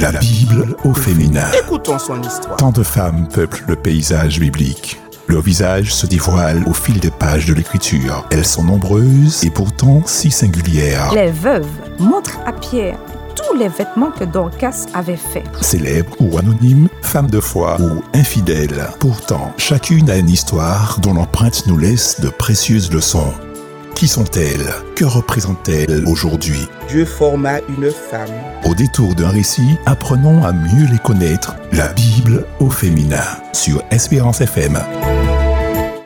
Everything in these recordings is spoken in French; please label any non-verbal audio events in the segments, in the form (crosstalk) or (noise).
La Bible au féminin. Écoutons son histoire. Tant de femmes peuplent le paysage biblique. Leur visage se dévoile au fil des pages de l'écriture. Elles sont nombreuses et pourtant si singulières. Les veuves montrent à Pierre tous les vêtements que Dorcas avait faits. Célèbres ou anonymes, femmes de foi ou infidèles. Pourtant, chacune a une histoire dont l'empreinte nous laisse de précieuses leçons. Qui sont-elles? Que représentent-elles aujourd'hui? Dieu forma une femme. Au détour d'un récit, apprenons à mieux les connaître. La Bible au féminin sur Espérance FM.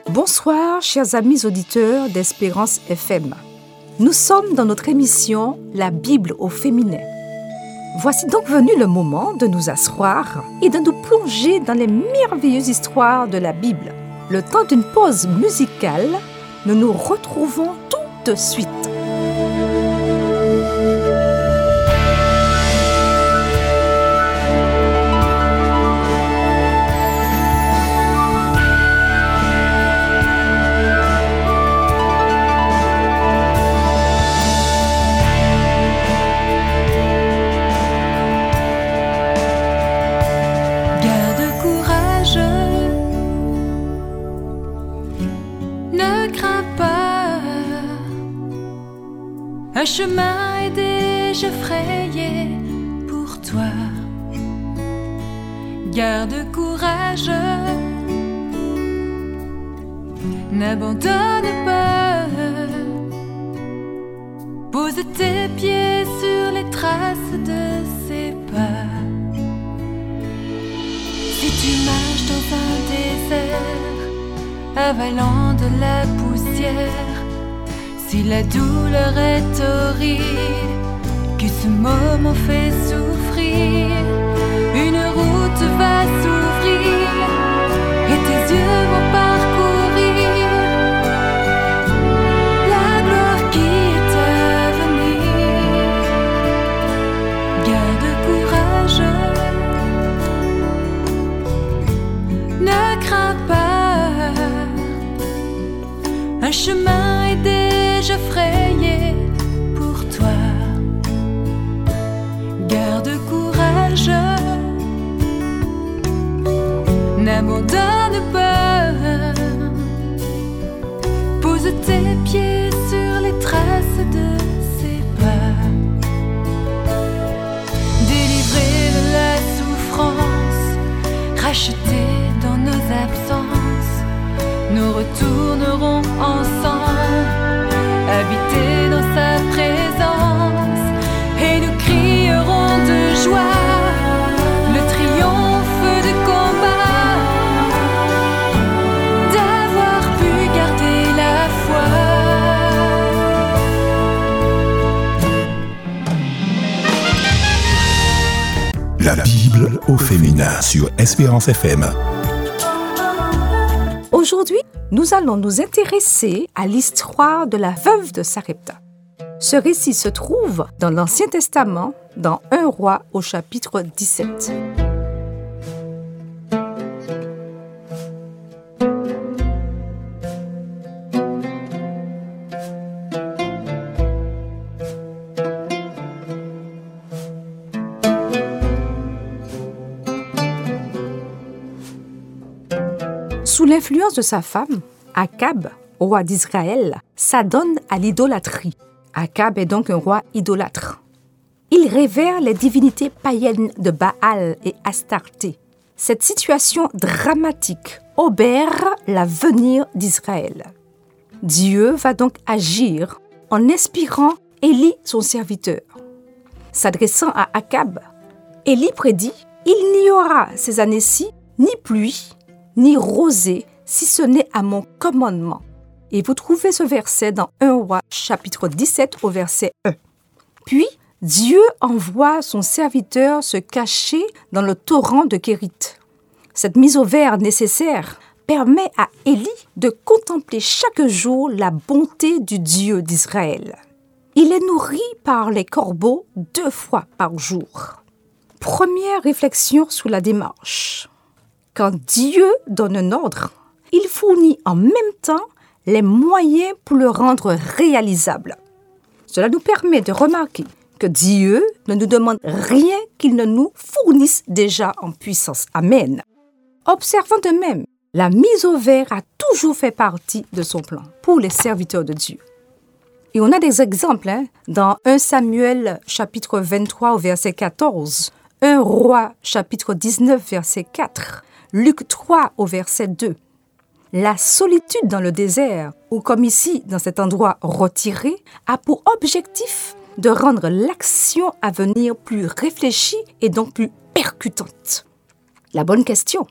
Bonsoir, chers amis auditeurs d'Espérance FM. Nous sommes dans notre émission La Bible au féminin. Voici donc venu le moment de nous asseoir et de nous plonger dans les merveilleuses histoires de la Bible. Le temps d'une pause musicale, nous nous retrouvons tout de suite. Un chemin est déjà frayé pour toi. Garde courage, n'abandonne pas. Pose tes pieds sur les traces de ses pas. Si tu marches dans un désert, avalant de la poussière, si la douleur est horrible, que ce moment fait souffrir, une route va s'ouvrir et tes yeux vont parcourir la gloire qui est à venir. Garde courage. Ne crains pas, un chemin La Bible au féminin sur Espérance FM. Aujourd'hui, nous allons nous intéresser à l'histoire de la veuve de Sarepta. Ce récit se trouve dans l'Ancien Testament, dans 1 roi au chapitre 17. L'influence de sa femme, Akab, roi d'Israël, s'adonne à l'idolâtrie. Akab est donc un roi idolâtre. Il révère les divinités païennes de Baal et Astarté. Cette situation dramatique obère l'avenir d'Israël. Dieu va donc agir en inspirant Élie, son serviteur. S'adressant à Akab, Élie prédit Il n'y aura ces années-ci ni pluie, ni rosée, si ce n'est à mon commandement. Et vous trouvez ce verset dans 1 roi chapitre 17 au verset 1. Puis Dieu envoie son serviteur se cacher dans le torrent de Kérit. Cette mise au vert nécessaire permet à Élie de contempler chaque jour la bonté du Dieu d'Israël. Il est nourri par les corbeaux deux fois par jour. Première réflexion sur la démarche. Quand Dieu donne un ordre, il fournit en même temps les moyens pour le rendre réalisable. Cela nous permet de remarquer que Dieu ne nous demande rien qu'il ne nous fournisse déjà en puissance. Amen. Observons de même, la mise au vert a toujours fait partie de son plan pour les serviteurs de Dieu. Et on a des exemples hein, dans 1 Samuel chapitre 23 au verset 14, 1 Roi chapitre 19 verset 4, Luc 3 au verset 2. La solitude dans le désert, ou comme ici dans cet endroit retiré, a pour objectif de rendre l'action à venir plus réfléchie et donc plus percutante. La bonne question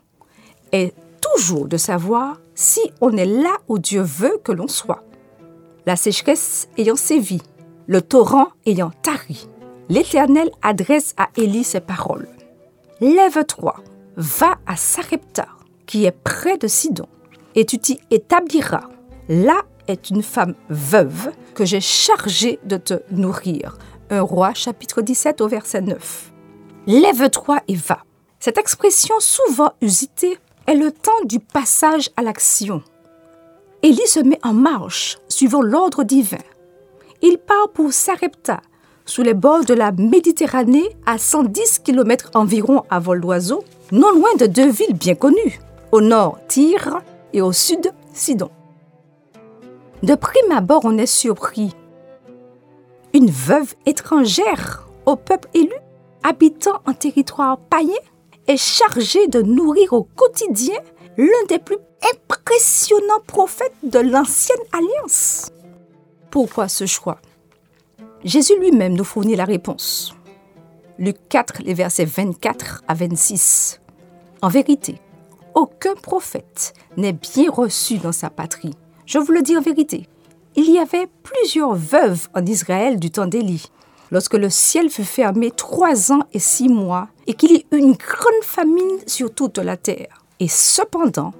est toujours de savoir si on est là où Dieu veut que l'on soit. La sécheresse ayant sévi, le torrent ayant tari, l'Éternel adresse à Élie ces paroles. Lève-toi, va à Sarepta, qui est près de Sidon, et tu t'y établiras. Là est une femme veuve que j'ai chargée de te nourrir. Un roi chapitre 17 au verset 9. Lève-toi et va. Cette expression souvent usitée est le temps du passage à l'action. Élie se met en marche, suivant l'ordre divin. Il part pour Sarepta, sous les bords de la Méditerranée, à 110 km environ à vol d'oiseau, non loin de deux villes bien connues, au nord Tyr et au sud Sidon. De prime abord, on est surpris. Une veuve étrangère au peuple élu, habitant en territoire païen, est chargée de nourrir au quotidien l'un des plus impressionnants prophètes de l'ancienne alliance. Pourquoi ce choix? Jésus lui-même nous fournit la réponse. Luc 4, les versets 24 à 26. En vérité, aucun prophète n'est bien reçu dans sa patrie. Je vous le dis en vérité. Il y avait plusieurs veuves en Israël du temps d'Élie, lorsque le ciel fut fermé trois ans et six mois, et qu'il y eut une grande famine sur toute la terre. Et cependant,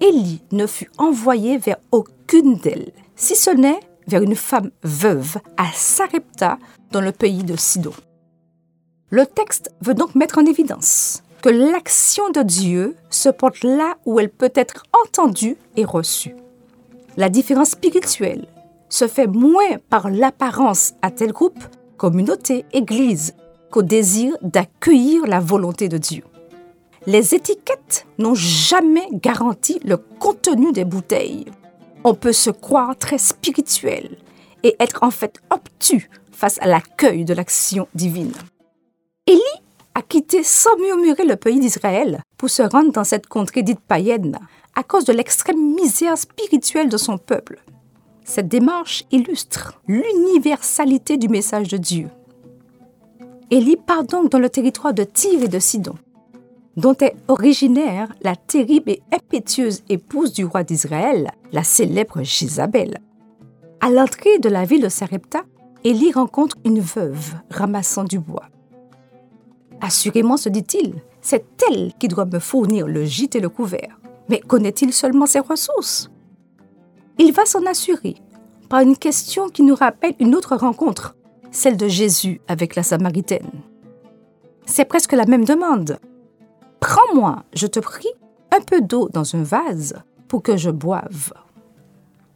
Élie ne fut envoyé vers aucune d'elles, si ce n'est vers une femme veuve à Sarepta, dans le pays de Sidon. Le texte veut donc mettre en évidence que l'action de Dieu se porte là où elle peut être entendue et reçue. La différence spirituelle se fait moins par l'apparence à tel groupe, communauté, église, qu'au désir d'accueillir la volonté de Dieu. Les étiquettes n'ont jamais garanti le contenu des bouteilles. On peut se croire très spirituel et être en fait obtus face à l'accueil de l'action divine. A quitté sans murmurer le pays d'Israël pour se rendre dans cette contrée dite païenne à cause de l'extrême misère spirituelle de son peuple. Cette démarche illustre l'universalité du message de Dieu. Élie part donc dans le territoire de Tyr et de Sidon, dont est originaire la terrible et impétueuse épouse du roi d'Israël, la célèbre Jézabel. À l'entrée de la ville de Sarepta, Élie rencontre une veuve ramassant du bois. Assurément, se dit-il, c'est elle qui doit me fournir le gîte et le couvert. Mais connaît-il seulement ses ressources? Il va s'en assurer par une question qui nous rappelle une autre rencontre, celle de Jésus avec la Samaritaine. C'est presque la même demande. Prends-moi, je te prie, un peu d'eau dans un vase pour que je boive.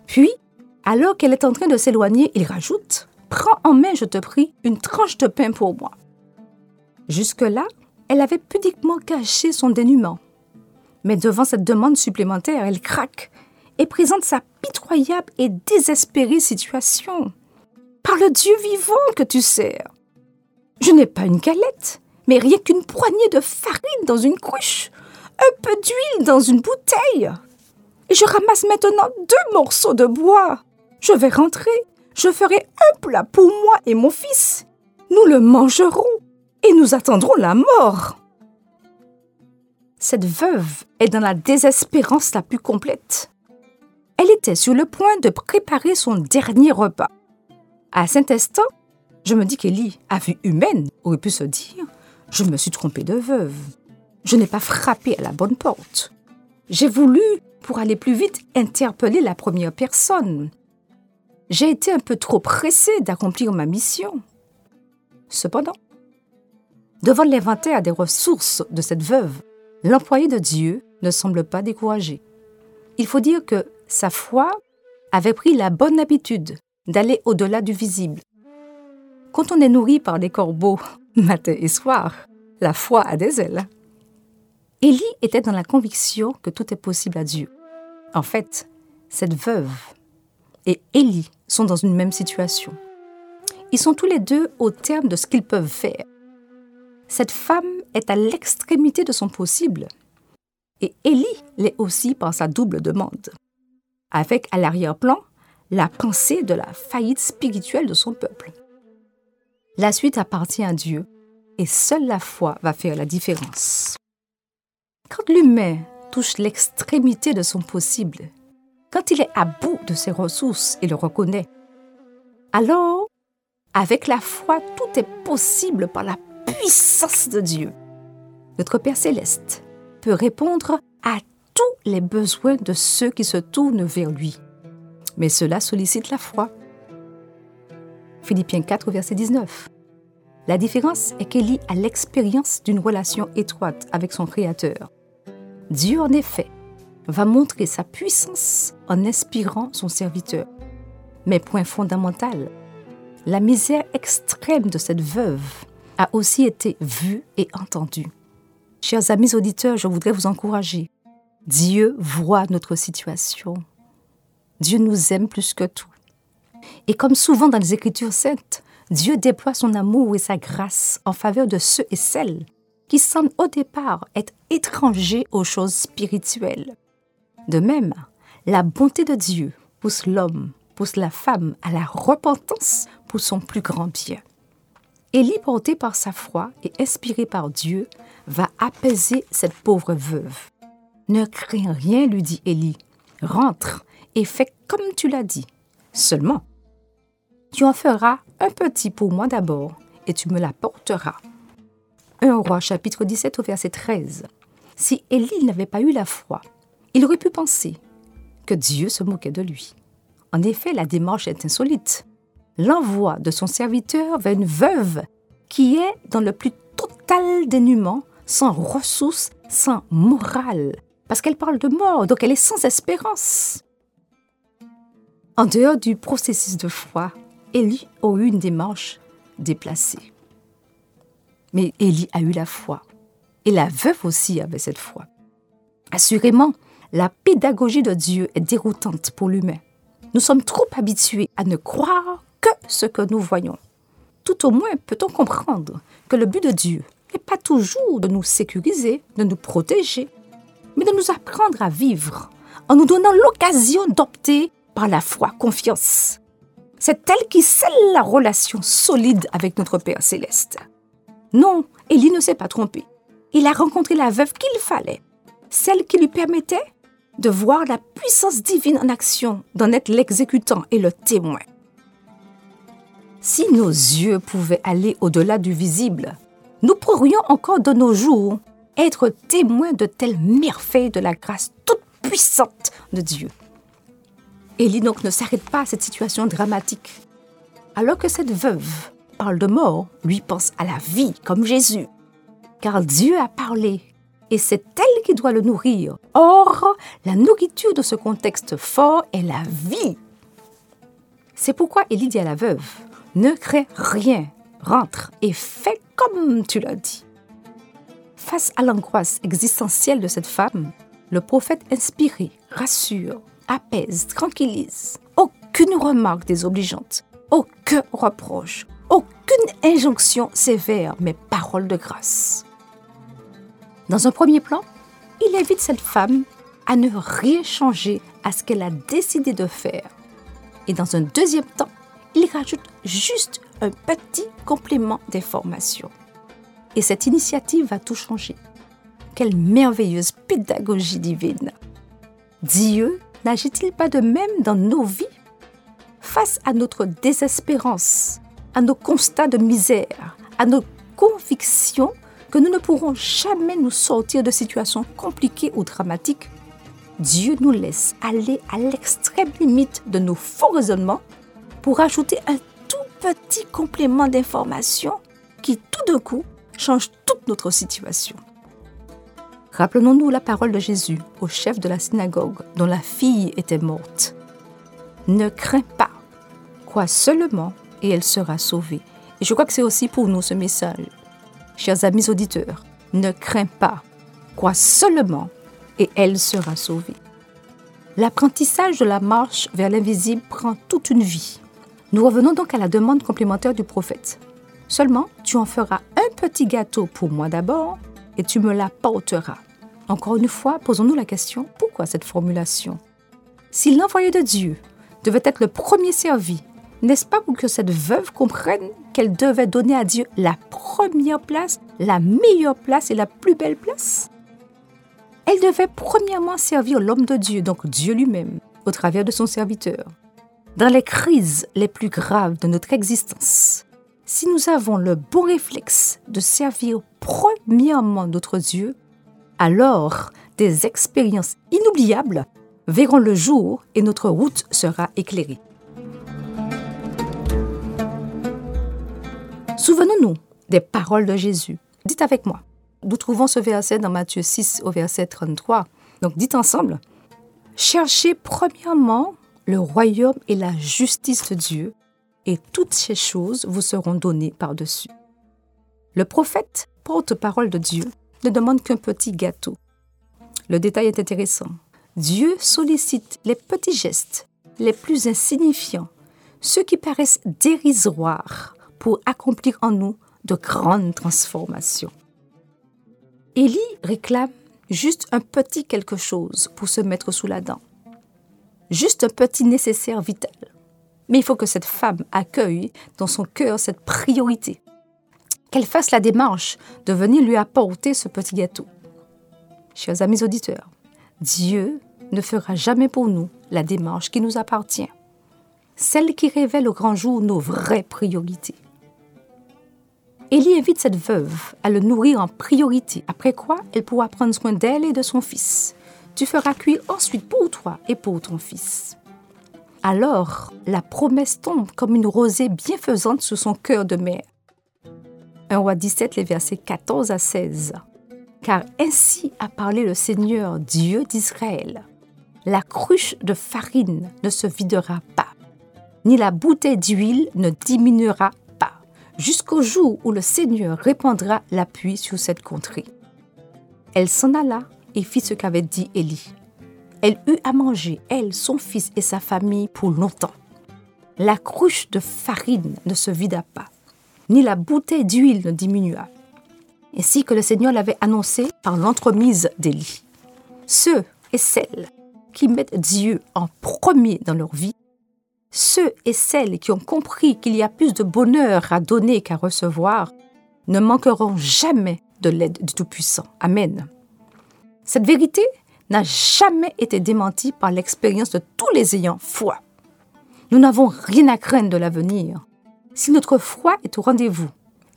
Puis, alors qu'elle est en train de s'éloigner, il rajoute Prends en main, je te prie, une tranche de pain pour moi. Jusque-là, elle avait pudiquement caché son dénuement. Mais devant cette demande supplémentaire, elle craque et présente sa pitoyable et désespérée situation. Par le Dieu vivant que tu sers. Je n'ai pas une galette, mais rien qu'une poignée de farine dans une cruche, un peu d'huile dans une bouteille. Et je ramasse maintenant deux morceaux de bois. Je vais rentrer, je ferai un plat pour moi et mon fils. Nous le mangerons et nous attendrons la mort. Cette veuve est dans la désespérance la plus complète. Elle était sur le point de préparer son dernier repas. À cet instant, je me dis qu'Élie, à vue humaine, aurait pu se dire Je me suis trompée de veuve. Je n'ai pas frappé à la bonne porte. J'ai voulu, pour aller plus vite, interpeller la première personne. J'ai été un peu trop pressée d'accomplir ma mission. Cependant, devant l'inventaire des ressources de cette veuve, l'employé de Dieu ne semble pas découragé. Il faut dire que sa foi avait pris la bonne habitude d'aller au-delà du visible. Quand on est nourri par des corbeaux (laughs) matin et soir, la foi a des ailes. Élie était dans la conviction que tout est possible à Dieu. En fait, cette veuve et Élie sont dans une même situation. Ils sont tous les deux au terme de ce qu'ils peuvent faire. Cette femme est à l'extrémité de son possible. Et Élie l'est aussi par sa double demande. Avec à l'arrière-plan la pensée de la faillite spirituelle de son peuple. La suite appartient à Dieu et seule la foi va faire la différence. Quand l'humain touche l'extrémité de son possible, quand il est à bout de ses ressources et le reconnaît, alors, avec la foi, tout est possible par la puissance de Dieu. Notre Père céleste peut répondre à tous les besoins de ceux qui se tournent vers lui. Mais cela sollicite la foi. Philippiens 4, verset 19. La différence est qu'Élie a l'expérience d'une relation étroite avec son Créateur. Dieu, en effet, va montrer sa puissance en inspirant son serviteur. Mais point fondamental, la misère extrême de cette veuve a aussi été vue et entendue. Chers amis auditeurs, je voudrais vous encourager. Dieu voit notre situation. Dieu nous aime plus que tout. Et comme souvent dans les Écritures saintes, Dieu déploie son amour et sa grâce en faveur de ceux et celles qui semblent au départ être étrangers aux choses spirituelles. De même, la bonté de Dieu pousse l'homme, pousse la femme à la repentance pour son plus grand bien. Élie, porté par sa foi et inspiré par Dieu, va apaiser cette pauvre veuve. Ne crains rien, lui dit Élie. Rentre et fais comme tu l'as dit. Seulement, tu en feras un petit pour moi d'abord, et tu me l'apporteras. 1 roi chapitre 17 au verset 13. Si Élie n'avait pas eu la foi, il aurait pu penser que Dieu se moquait de lui. En effet, la démarche est insolite. L'envoi de son serviteur vers une veuve qui est dans le plus total dénuement, sans ressources, sans morale, parce qu'elle parle de mort, donc elle est sans espérance. En dehors du processus de foi, Élie a eu une démarche déplacée. Mais Élie a eu la foi. Et la veuve aussi avait cette foi. Assurément, la pédagogie de Dieu est déroutante pour l'humain. Nous sommes trop habitués à ne croire que ce que nous voyons. Tout au moins peut-on comprendre que le but de Dieu n'est pas toujours de nous sécuriser, de nous protéger, mais de nous apprendre à vivre en nous donnant l'occasion d'opter par la foi confiance. C'est elle qui scelle la relation solide avec notre Père céleste. Non, Élie ne s'est pas trompé. Il a rencontré la veuve qu'il fallait, celle qui lui permettait de voir la puissance divine en action, d'en être l'exécutant et le témoin. Si nos yeux pouvaient aller au-delà du visible, nous pourrions encore de nos jours être témoins de telles merveilles de la grâce toute puissante de Dieu. Élie donc ne s'arrête pas à cette situation dramatique. Alors que cette veuve parle de mort, lui pense à la vie comme Jésus. Car Dieu a parlé et c'est elle qui doit le nourrir. Or, la nourriture de ce contexte fort est la vie. C'est pourquoi Élie dit à la veuve, ne crée rien, rentre et fais comme tu l'as dit. Face à l'angoisse existentielle de cette femme, le prophète inspiré rassure, apaise, tranquillise. Aucune remarque désobligeante, aucun reproche, aucune injonction sévère, mais parole de grâce. Dans un premier plan, il invite cette femme à ne rien changer à ce qu'elle a décidé de faire. Et dans un deuxième temps, il rajoute juste un petit complément d'information. Et cette initiative va tout changer. Quelle merveilleuse pédagogie divine. Dieu n'agit-il pas de même dans nos vies? Face à notre désespérance, à nos constats de misère, à nos convictions que nous ne pourrons jamais nous sortir de situations compliquées ou dramatiques, Dieu nous laisse aller à l'extrême limite de nos faux raisonnements pour ajouter un tout petit complément d'information qui tout d'un coup change toute notre situation. Rappelons-nous la parole de Jésus au chef de la synagogue dont la fille était morte. Ne crains pas, crois seulement et elle sera sauvée. Et je crois que c'est aussi pour nous ce message. Chers amis auditeurs, ne crains pas, crois seulement et elle sera sauvée. L'apprentissage de la marche vers l'invisible prend toute une vie. Nous revenons donc à la demande complémentaire du prophète. Seulement, tu en feras un petit gâteau pour moi d'abord et tu me l'apporteras. Encore une fois, posons-nous la question, pourquoi cette formulation? Si l'envoyé de Dieu devait être le premier servi, n'est-ce pas pour que cette veuve comprenne qu'elle devait donner à Dieu la première place, la meilleure place et la plus belle place? Elle devait premièrement servir l'homme de Dieu, donc Dieu lui-même, au travers de son serviteur. Dans les crises les plus graves de notre existence, si nous avons le bon réflexe de servir premièrement notre Dieu, alors des expériences inoubliables verront le jour et notre route sera éclairée. Souvenons-nous des paroles de Jésus. Dites avec moi. Nous trouvons ce verset dans Matthieu 6 au verset 33. Donc dites ensemble. Cherchez premièrement le royaume et la justice de Dieu, et toutes ces choses vous seront données par-dessus. Le prophète, porte-parole de Dieu, ne demande qu'un petit gâteau. Le détail est intéressant. Dieu sollicite les petits gestes, les plus insignifiants, ceux qui paraissent dérisoires, pour accomplir en nous de grandes transformations. Élie réclame juste un petit quelque chose pour se mettre sous la dent, juste un petit nécessaire vital. Mais il faut que cette femme accueille dans son cœur cette priorité, qu'elle fasse la démarche de venir lui apporter ce petit gâteau. Chers amis auditeurs, Dieu ne fera jamais pour nous la démarche qui nous appartient, celle qui révèle au grand jour nos vraies priorités. Élie invite cette veuve à le nourrir en priorité, après quoi elle pourra prendre soin d'elle et de son fils. Tu feras cuire ensuite pour toi et pour ton fils. Alors, la promesse tombe comme une rosée bienfaisante sur son cœur de mère. 1 roi 17, les versets 14 à 16. Car ainsi a parlé le Seigneur Dieu d'Israël. La cruche de farine ne se videra pas, ni la bouteille d'huile ne diminuera jusqu'au jour où le Seigneur répandra l'appui sur cette contrée. Elle s'en alla et fit ce qu'avait dit Élie. Elle eut à manger, elle, son fils et sa famille pour longtemps. La cruche de farine ne se vida pas, ni la bouteille d'huile ne diminua, ainsi que le Seigneur l'avait annoncé par l'entremise d'Élie. Ceux et celles qui mettent Dieu en premier dans leur vie ceux et celles qui ont compris qu'il y a plus de bonheur à donner qu'à recevoir ne manqueront jamais de l'aide du Tout-Puissant. Amen. Cette vérité n'a jamais été démentie par l'expérience de tous les ayants foi. Nous n'avons rien à craindre de l'avenir si notre foi est au rendez-vous,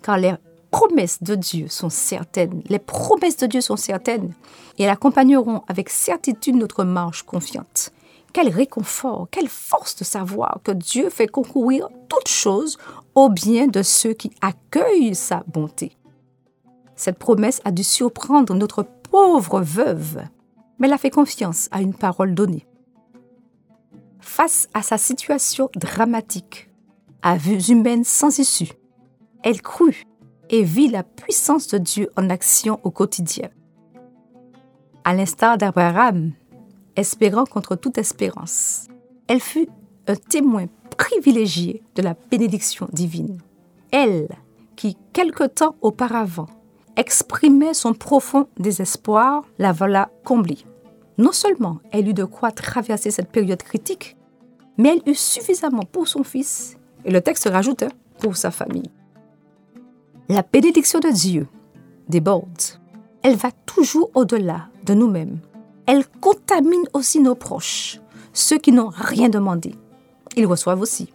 car les promesses de Dieu sont certaines, les promesses de Dieu sont certaines, et elles accompagneront avec certitude notre marche confiante. Quel réconfort, quelle force de savoir que Dieu fait concourir toutes choses au bien de ceux qui accueillent sa bonté. Cette promesse a dû surprendre notre pauvre veuve, mais elle a fait confiance à une parole donnée. Face à sa situation dramatique, à vues humaines sans issue, elle crut et vit la puissance de Dieu en action au quotidien. À l'instar d'Abraham, espérant contre toute espérance. Elle fut un témoin privilégié de la bénédiction divine. Elle, qui quelque temps auparavant exprimait son profond désespoir, la voilà comblée. Non seulement elle eut de quoi traverser cette période critique, mais elle eut suffisamment pour son fils, et le texte rajoute pour sa famille. La bénédiction de Dieu déborde. Elle va toujours au-delà de nous-mêmes elle contamine aussi nos proches, ceux qui n'ont rien demandé. Ils reçoivent aussi.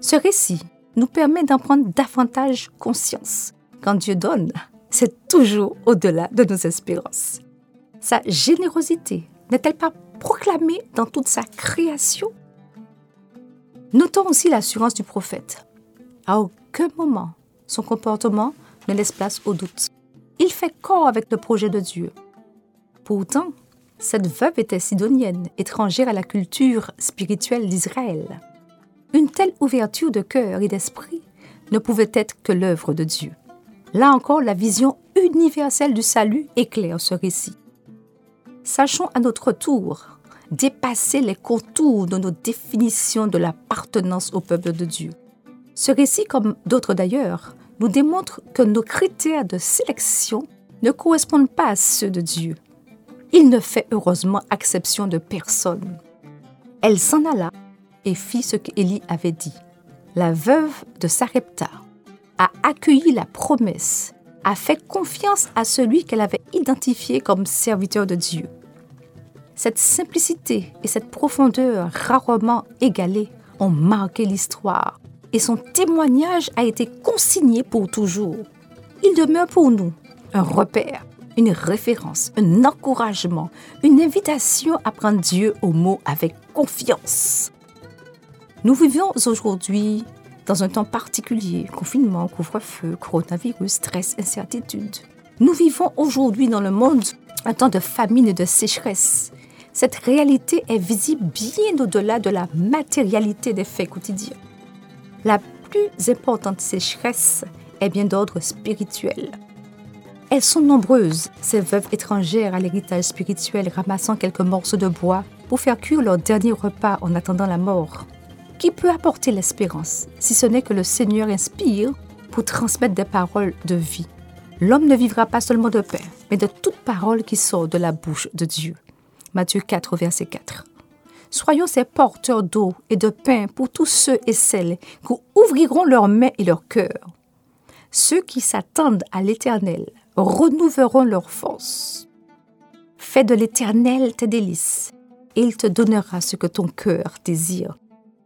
Ce récit nous permet d'en prendre davantage conscience. Quand Dieu donne, c'est toujours au-delà de nos espérances. Sa générosité n'est-elle pas proclamée dans toute sa création? Notons aussi l'assurance du prophète. À aucun moment, son comportement ne laisse place au doute. Il fait corps avec le projet de Dieu. Pourtant, cette veuve était sidonienne, étrangère à la culture spirituelle d'Israël. Une telle ouverture de cœur et d'esprit ne pouvait être que l'œuvre de Dieu. Là encore, la vision universelle du salut éclaire ce récit. Sachons à notre tour dépasser les contours de nos définitions de l'appartenance au peuple de Dieu. Ce récit, comme d'autres d'ailleurs, nous démontre que nos critères de sélection ne correspondent pas à ceux de Dieu. Il ne fait heureusement exception de personne. Elle s'en alla et fit ce qu'Élie avait dit. La veuve de Sarepta a accueilli la promesse, a fait confiance à celui qu'elle avait identifié comme serviteur de Dieu. Cette simplicité et cette profondeur rarement égalées ont marqué l'histoire et son témoignage a été consigné pour toujours. Il demeure pour nous un repère, une référence, un encouragement, une invitation à prendre Dieu au mot avec confiance. Nous vivons aujourd'hui dans un temps particulier, confinement, couvre-feu, coronavirus, stress, incertitude. Nous vivons aujourd'hui dans le monde un temps de famine et de sécheresse. Cette réalité est visible bien au-delà de la matérialité des faits quotidiens. La plus importante sécheresse est bien d'ordre spirituel. Elles sont nombreuses, ces veuves étrangères à l'héritage spirituel ramassant quelques morceaux de bois pour faire cuire leur dernier repas en attendant la mort. Qui peut apporter l'espérance si ce n'est que le Seigneur inspire pour transmettre des paroles de vie L'homme ne vivra pas seulement de pain, mais de toute parole qui sort de la bouche de Dieu. Matthieu 4, verset 4. Soyons ces porteurs d'eau et de pain pour tous ceux et celles qui ouvriront leurs mains et leurs cœurs. Ceux qui s'attendent à l'Éternel renouvelleront leur force. Fais de l'Éternel tes délices, et il te donnera ce que ton cœur désire.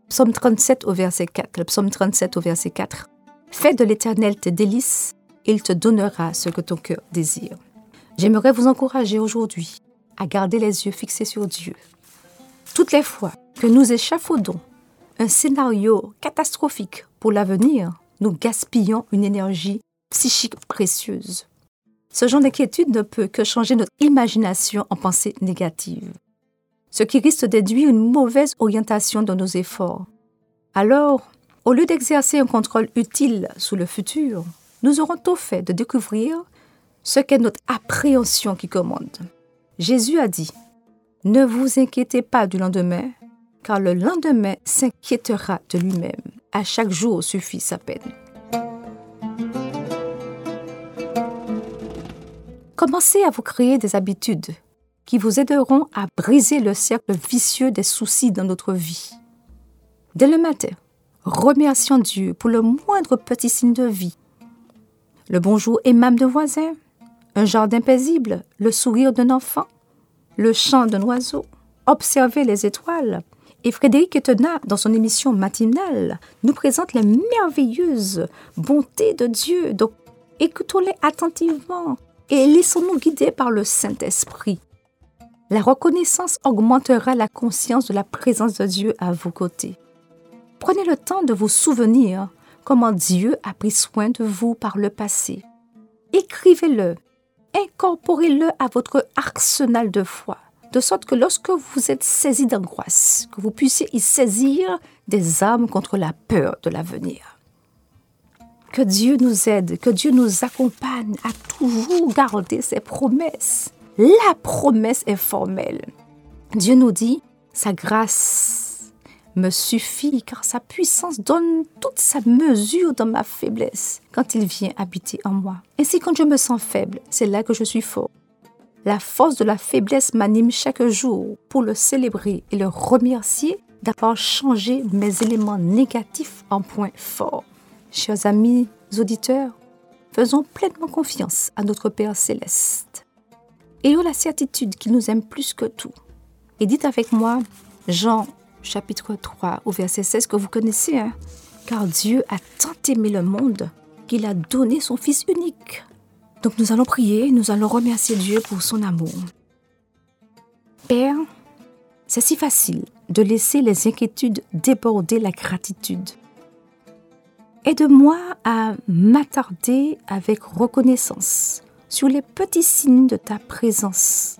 Psaume 37 au verset 4. Le psaume 37 au verset 4. Fais de l'Éternel tes délices, il te donnera ce que ton cœur désire. J'aimerais vous encourager aujourd'hui à garder les yeux fixés sur Dieu. Toutes les fois que nous échafaudons un scénario catastrophique pour l'avenir, nous gaspillons une énergie psychique précieuse. Ce genre d'inquiétude ne peut que changer notre imagination en pensée négative, ce qui risque d'induire une mauvaise orientation dans nos efforts. Alors, au lieu d'exercer un contrôle utile sur le futur, nous aurons tôt fait de découvrir ce qu'est notre appréhension qui commande. Jésus a dit, Ne vous inquiétez pas du lendemain, car le lendemain s'inquiétera de lui-même. À chaque jour suffit sa peine. Commencez à vous créer des habitudes qui vous aideront à briser le cercle vicieux des soucis dans notre vie. Dès le matin, remercions Dieu pour le moindre petit signe de vie. Le bonjour aimable de voisin, un jardin paisible, le sourire d'un enfant, le chant d'un oiseau, observer les étoiles. Et Frédéric Etena, dans son émission matinale, nous présente les merveilleuses bontés de Dieu. Donc, écoutons-les attentivement et laissons-nous guider par le Saint-Esprit. La reconnaissance augmentera la conscience de la présence de Dieu à vos côtés. Prenez le temps de vous souvenir comment Dieu a pris soin de vous par le passé. Écrivez-le incorporez-le à votre arsenal de foi, de sorte que lorsque vous êtes saisi d'angoisse, que vous puissiez y saisir des armes contre la peur de l'avenir. Que Dieu nous aide, que Dieu nous accompagne à toujours garder ses promesses. La promesse est formelle. Dieu nous dit, sa grâce me suffit car sa puissance donne toute sa mesure dans ma faiblesse quand il vient habiter en moi. Ainsi quand je me sens faible, c'est là que je suis fort. La force de la faiblesse m'anime chaque jour pour le célébrer et le remercier d'avoir changé mes éléments négatifs en points forts. Chers amis auditeurs, faisons pleinement confiance à notre Père céleste. Ayons la certitude qu'il nous aime plus que tout. Et dites avec moi, Jean chapitre 3 au verset 16 que vous connaissez. Hein? Car Dieu a tant aimé le monde qu'il a donné son Fils unique. Donc nous allons prier, nous allons remercier Dieu pour son amour. Père, c'est si facile de laisser les inquiétudes déborder la gratitude. Aide-moi à m'attarder avec reconnaissance sur les petits signes de ta présence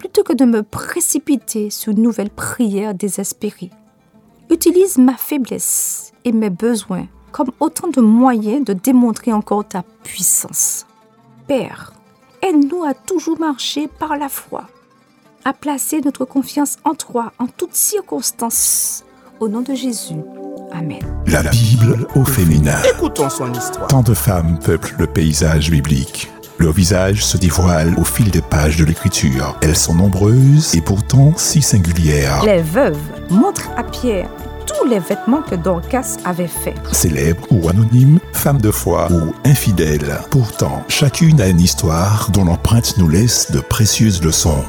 plutôt que de me précipiter sur une nouvelle prière désespérée. Utilise ma faiblesse et mes besoins comme autant de moyens de démontrer encore ta puissance. Père, aide-nous à toujours marcher par la foi, à placer notre confiance en toi en toutes circonstances. Au nom de Jésus. Amen. La Bible au féminin. Écoutons son histoire. Tant de femmes peuplent le paysage biblique. Leur visage se dévoile au fil des pages de l'écriture. Elles sont nombreuses et pourtant si singulières. Les veuves montrent à Pierre tous les vêtements que Dorcas avait faits. Célèbres ou anonymes, femmes de foi ou infidèles. Pourtant, chacune a une histoire dont l'empreinte nous laisse de précieuses leçons.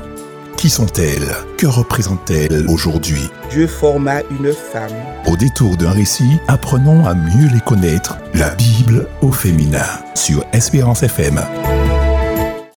Qui sont-elles? Que représentent-elles aujourd'hui? Dieu forma une femme. Au détour d'un récit, apprenons à mieux les connaître. La Bible au féminin sur Espérance FM.